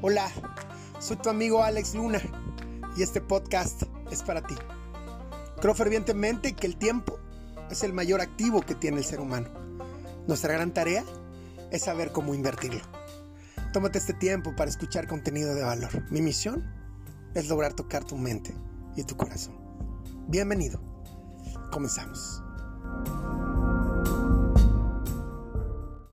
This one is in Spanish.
Hola, soy tu amigo Alex Luna y este podcast es para ti. Creo fervientemente que el tiempo es el mayor activo que tiene el ser humano. Nuestra gran tarea es saber cómo invertirlo. Tómate este tiempo para escuchar contenido de valor. Mi misión es lograr tocar tu mente y tu corazón. Bienvenido. Comenzamos.